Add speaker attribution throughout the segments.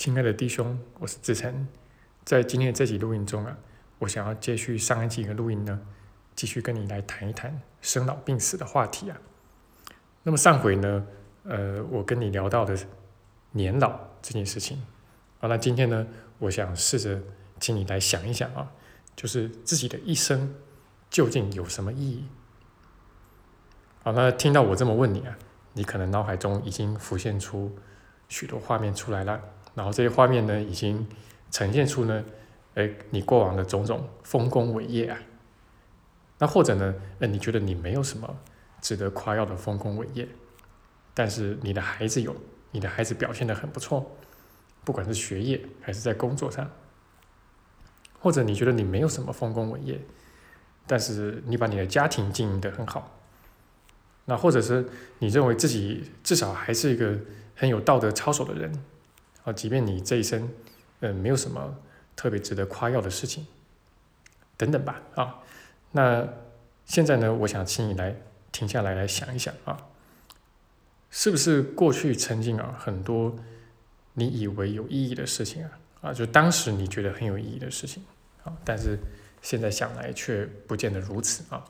Speaker 1: 亲爱的弟兄，我是志成，在今天的这集录音中啊，我想要接续上一集的录音呢，继续跟你来谈一谈生老病死的话题啊。那么上回呢，呃，我跟你聊到的年老这件事情，好，那今天呢，我想试着请你来想一想啊，就是自己的一生究竟有什么意义？好，那听到我这么问你啊，你可能脑海中已经浮现出许多画面出来了。然后这些画面呢，已经呈现出呢，哎，你过往的种种丰功伟业啊。那或者呢，哎，你觉得你没有什么值得夸耀的丰功伟业，但是你的孩子有，你的孩子表现的很不错，不管是学业还是在工作上。或者你觉得你没有什么丰功伟业，但是你把你的家庭经营的很好。那或者是你认为自己至少还是一个很有道德操守的人。啊，即便你这一生，嗯，没有什么特别值得夸耀的事情，等等吧，啊，那现在呢，我想请你来停下来，来想一想啊，是不是过去曾经啊，很多你以为有意义的事情啊，啊，就当时你觉得很有意义的事情啊，但是现在想来却不见得如此啊，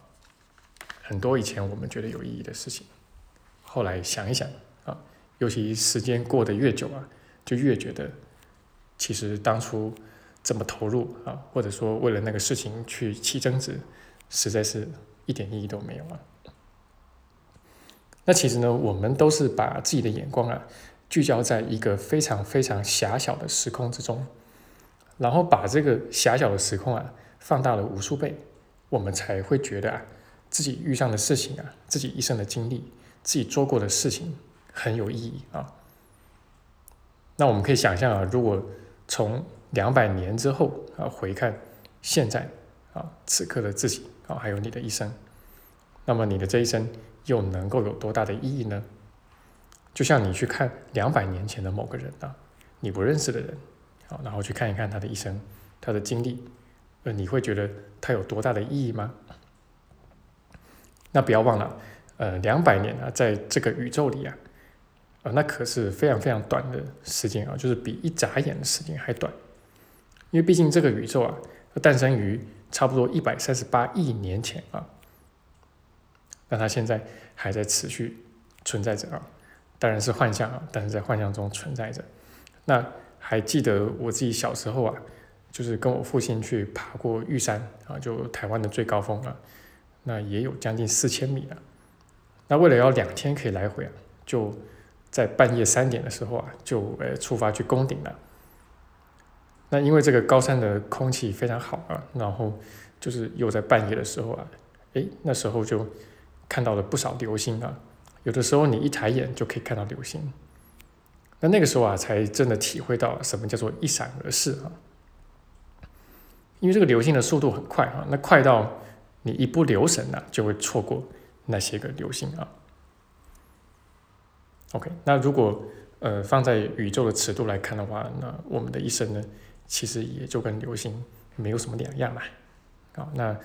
Speaker 1: 很多以前我们觉得有意义的事情，后来想一想啊，尤其时间过得越久啊。就越觉得，其实当初这么投入啊，或者说为了那个事情去起争执，实在是一点意义都没有啊。那其实呢，我们都是把自己的眼光啊，聚焦在一个非常非常狭小的时空之中，然后把这个狭小的时空啊放大了无数倍，我们才会觉得啊，自己遇上的事情啊，自己一生的经历，自己做过的事情很有意义啊。那我们可以想象啊，如果从两百年之后啊回看现在啊此刻的自己啊，还有你的一生，那么你的这一生又能够有多大的意义呢？就像你去看两百年前的某个人啊，你不认识的人啊，然后去看一看他的一生，他的经历，呃，你会觉得他有多大的意义吗？那不要忘了，呃，两百年啊，在这个宇宙里啊。啊，那可是非常非常短的时间啊，就是比一眨眼的时间还短。因为毕竟这个宇宙啊，诞生于差不多一百三十八亿年前啊，那它现在还在持续存在着啊，当然是幻象啊，但是在幻象中存在着。那还记得我自己小时候啊，就是跟我父亲去爬过玉山啊，就台湾的最高峰啊，那也有将近四千米了。那为了要两天可以来回啊，就在半夜三点的时候啊，就呃出发去攻顶了。那因为这个高山的空气非常好啊，然后就是又在半夜的时候啊，诶，那时候就看到了不少流星啊。有的时候你一抬眼就可以看到流星。那那个时候啊，才真的体会到什么叫做一闪而逝啊。因为这个流星的速度很快啊，那快到你一不留神呢，就会错过那些个流星啊。OK，那如果呃放在宇宙的尺度来看的话，那我们的一生呢，其实也就跟流星没有什么两样嘛。啊，那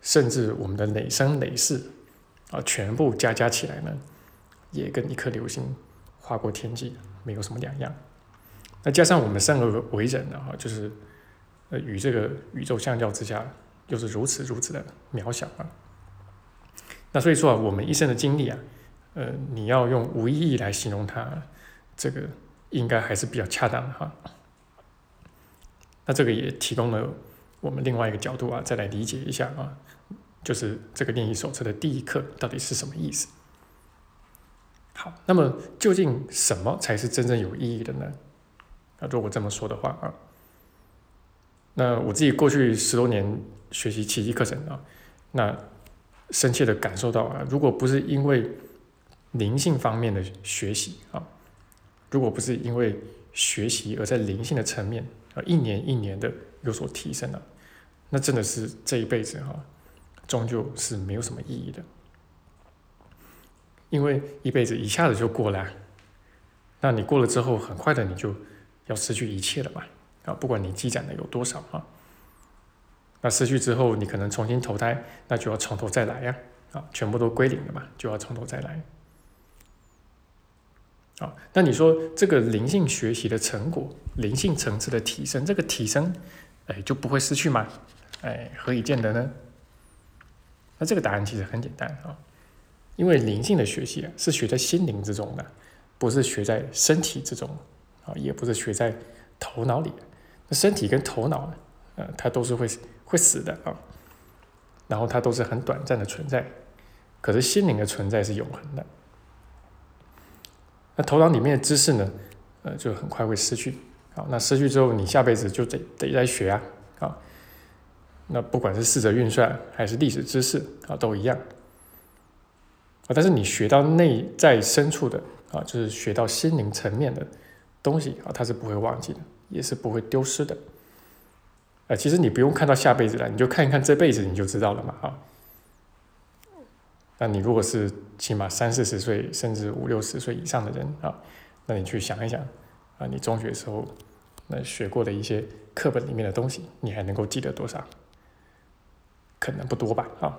Speaker 1: 甚至我们的累生累世啊，全部加加起来呢，也跟一颗流星划过天际没有什么两样。那加上我们生而为人呢，哈，就是呃与这个宇宙相较之下，又是如此如此的渺小啊。那所以说啊，我们一生的经历啊。呃，你要用无意义来形容它，这个应该还是比较恰当的哈。那这个也提供了我们另外一个角度啊，再来理解一下啊，就是这个练习手册的第一课到底是什么意思？好，那么究竟什么才是真正有意义的呢？啊，如果这么说的话啊，那我自己过去十多年学习奇迹课程啊，那深切的感受到啊，如果不是因为灵性方面的学习啊，如果不是因为学习而在灵性的层面啊，一年一年的有所提升了，那真的是这一辈子哈，终究是没有什么意义的。因为一辈子一下子就过了，那你过了之后，很快的你就要失去一切了嘛啊，不管你积攒的有多少啊，那失去之后，你可能重新投胎，那就要从头再来呀啊，全部都归零了嘛，就要从头再来。啊。那你说这个灵性学习的成果，灵性层次的提升，这个提升，哎，就不会失去吗？哎，何以见得呢？那这个答案其实很简单啊，因为灵性的学习啊，是学在心灵之中的，不是学在身体之中啊，也不是学在头脑里。那身体跟头脑呢，呃，它都是会会死的啊，然后它都是很短暂的存在。可是心灵的存在是永恒的。那头脑里面的知识呢，呃，就很快会失去。好，那失去之后，你下辈子就得得再学啊，啊。那不管是四则运算还是历史知识啊，都一样啊。但是你学到内在深处的啊，就是学到心灵层面的东西啊，它是不会忘记的，也是不会丢失的。啊，其实你不用看到下辈子了，你就看一看这辈子，你就知道了嘛啊。那你如果是起码三四十岁，甚至五六十岁以上的人啊，那你去想一想啊，你中学时候那学过的一些课本里面的东西，你还能够记得多少？可能不多吧，啊，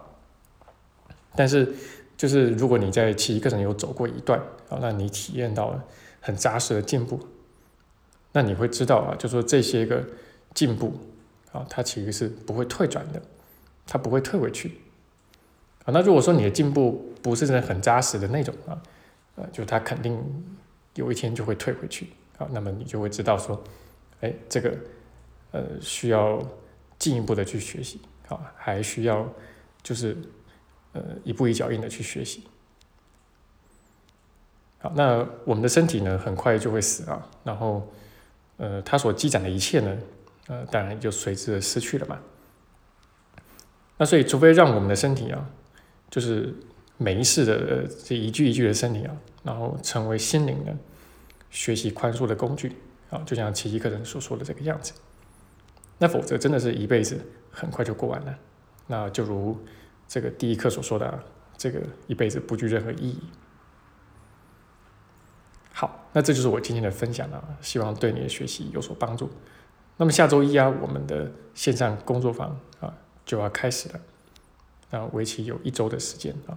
Speaker 1: 但是就是如果你在奇迹课程有走过一段啊，那你体验到了很扎实的进步，那你会知道啊，就说这些个进步啊，它其实是不会退转的，它不会退回去啊。那如果说你的进步不是真的很扎实的那种啊，呃，就它肯定有一天就会退回去啊，那么你就会知道说，哎，这个呃需要进一步的去学习。啊，还需要就是呃一步一脚印的去学习。好，那我们的身体呢，很快就会死啊，然后呃，它所积攒的一切呢，呃，当然就随之失去了嘛。那所以，除非让我们的身体啊，就是每一世的这一句一句的身体啊，然后成为心灵的学习宽恕的工具啊，就像奇迹课程所说的这个样子。那否则真的是一辈子很快就过完了，那就如这个第一课所说的，这个一辈子不具任何意义。好，那这就是我今天的分享了，希望对你的学习有所帮助。那么下周一啊，我们的线上工作坊啊就要开始了，那为期有一周的时间啊，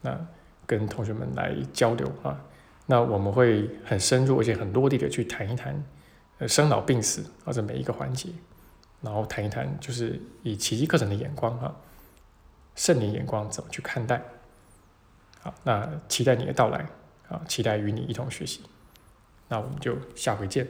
Speaker 1: 那跟同学们来交流啊，那我们会很深入而且很落地的去谈一谈。呃，生老病死或者每一个环节，然后谈一谈，就是以奇迹课程的眼光啊，圣灵眼光怎么去看待？好，那期待你的到来啊，期待与你一同学习，那我们就下回见。